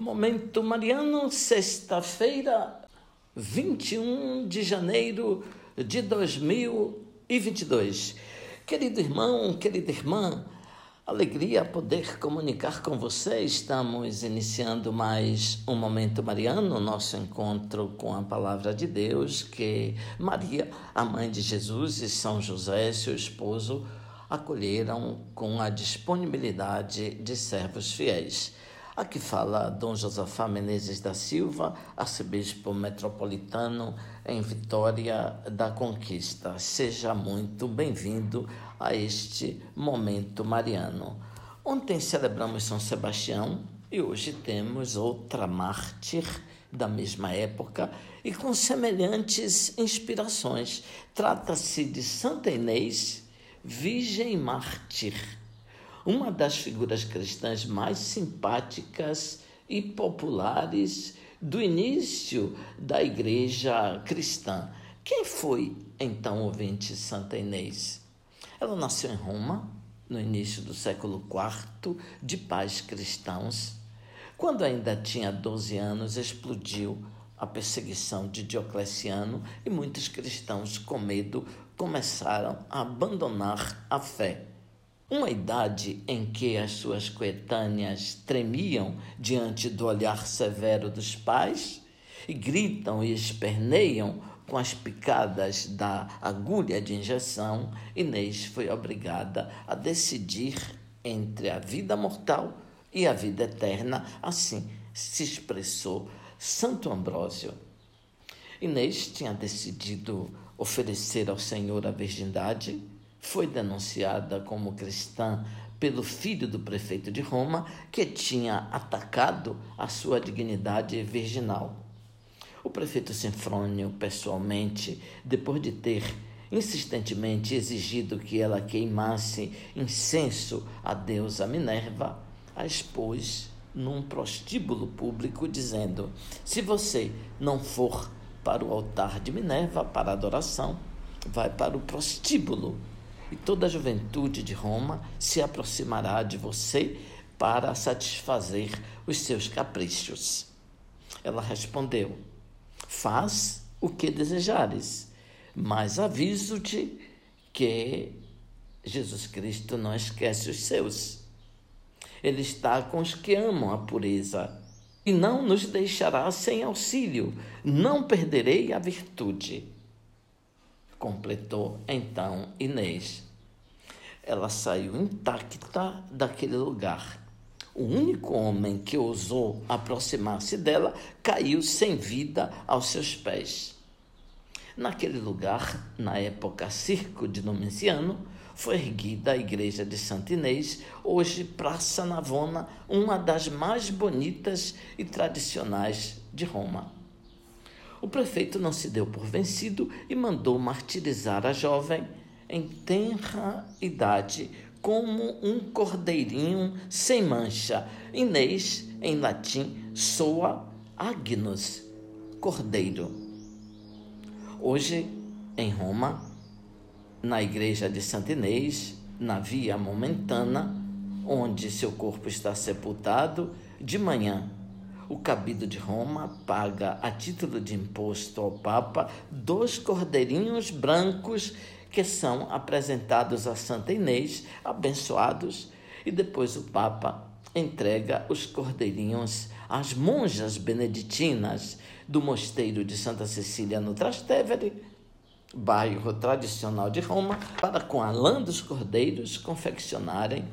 Momento Mariano, sexta-feira, 21 de janeiro de 2022. Querido irmão, querida irmã, alegria poder comunicar com você. Estamos iniciando mais um Momento Mariano, nosso encontro com a Palavra de Deus, que Maria, a mãe de Jesus, e São José, seu esposo, acolheram com a disponibilidade de servos fiéis. Aqui fala Dom Josafá Menezes da Silva, arcebispo metropolitano em Vitória da Conquista. Seja muito bem-vindo a este momento mariano. Ontem celebramos São Sebastião e hoje temos outra mártir da mesma época e com semelhantes inspirações. Trata-se de Santa Inês, Virgem Mártir uma das figuras cristãs mais simpáticas e populares do início da igreja cristã. Quem foi então ouvinte Santa Inês? Ela nasceu em Roma no início do século IV, de pais cristãos. Quando ainda tinha 12 anos, explodiu a perseguição de Diocleciano e muitos cristãos, com medo, começaram a abandonar a fé. Uma idade em que as suas coetâneas tremiam diante do olhar severo dos pais e gritam e esperneiam com as picadas da agulha de injeção, Inês foi obrigada a decidir entre a vida mortal e a vida eterna. Assim se expressou Santo Ambrósio. Inês tinha decidido oferecer ao Senhor a virgindade foi denunciada como cristã pelo filho do prefeito de Roma, que tinha atacado a sua dignidade virginal. O prefeito Sinfrônio, pessoalmente, depois de ter insistentemente exigido que ela queimasse incenso à deusa Minerva, a expôs num prostíbulo público, dizendo: Se você não for para o altar de Minerva para adoração, vai para o prostíbulo e toda a juventude de Roma se aproximará de você para satisfazer os seus caprichos. Ela respondeu: Faz o que desejares, mas aviso-te que Jesus Cristo não esquece os seus. Ele está com os que amam a pureza e não nos deixará sem auxílio. Não perderei a virtude completou então Inês. Ela saiu intacta daquele lugar. O único homem que ousou aproximar-se dela caiu sem vida aos seus pés. Naquele lugar, na época circo de Domiciano, foi erguida a igreja de Santa Inês, hoje Praça Navona, uma das mais bonitas e tradicionais de Roma. O prefeito não se deu por vencido e mandou martirizar a jovem em tenra idade como um cordeirinho sem mancha. Inês, em latim, soa agnus, cordeiro. Hoje, em Roma, na igreja de Santa Inês, na via momentana, onde seu corpo está sepultado, de manhã o Cabido de Roma paga, a título de imposto ao Papa, dois cordeirinhos brancos que são apresentados a Santa Inês, abençoados, e depois o Papa entrega os cordeirinhos às monjas beneditinas do mosteiro de Santa Cecília no Trastevere, bairro tradicional de Roma, para com a lã dos cordeiros confeccionarem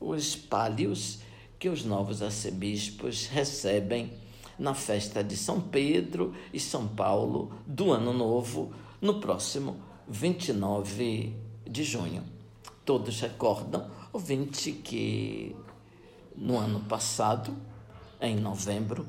os pálios que os novos arcebispos recebem na festa de São Pedro e São Paulo do Ano Novo, no próximo 29 de junho. Todos recordam, ouvinte, que no ano passado, em novembro,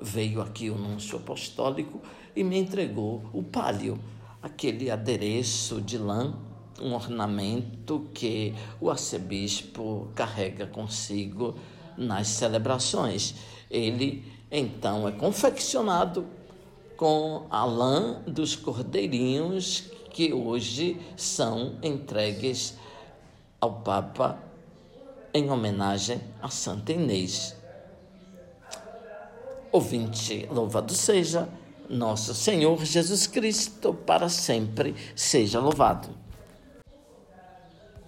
veio aqui o nuncio apostólico e me entregou o palio, aquele adereço de lã, um ornamento que o arcebispo carrega consigo nas celebrações. Ele então é confeccionado com a lã dos cordeirinhos que hoje são entregues ao Papa em homenagem a Santa Inês. ouvinte. Louvado seja nosso Senhor Jesus Cristo, para sempre seja louvado.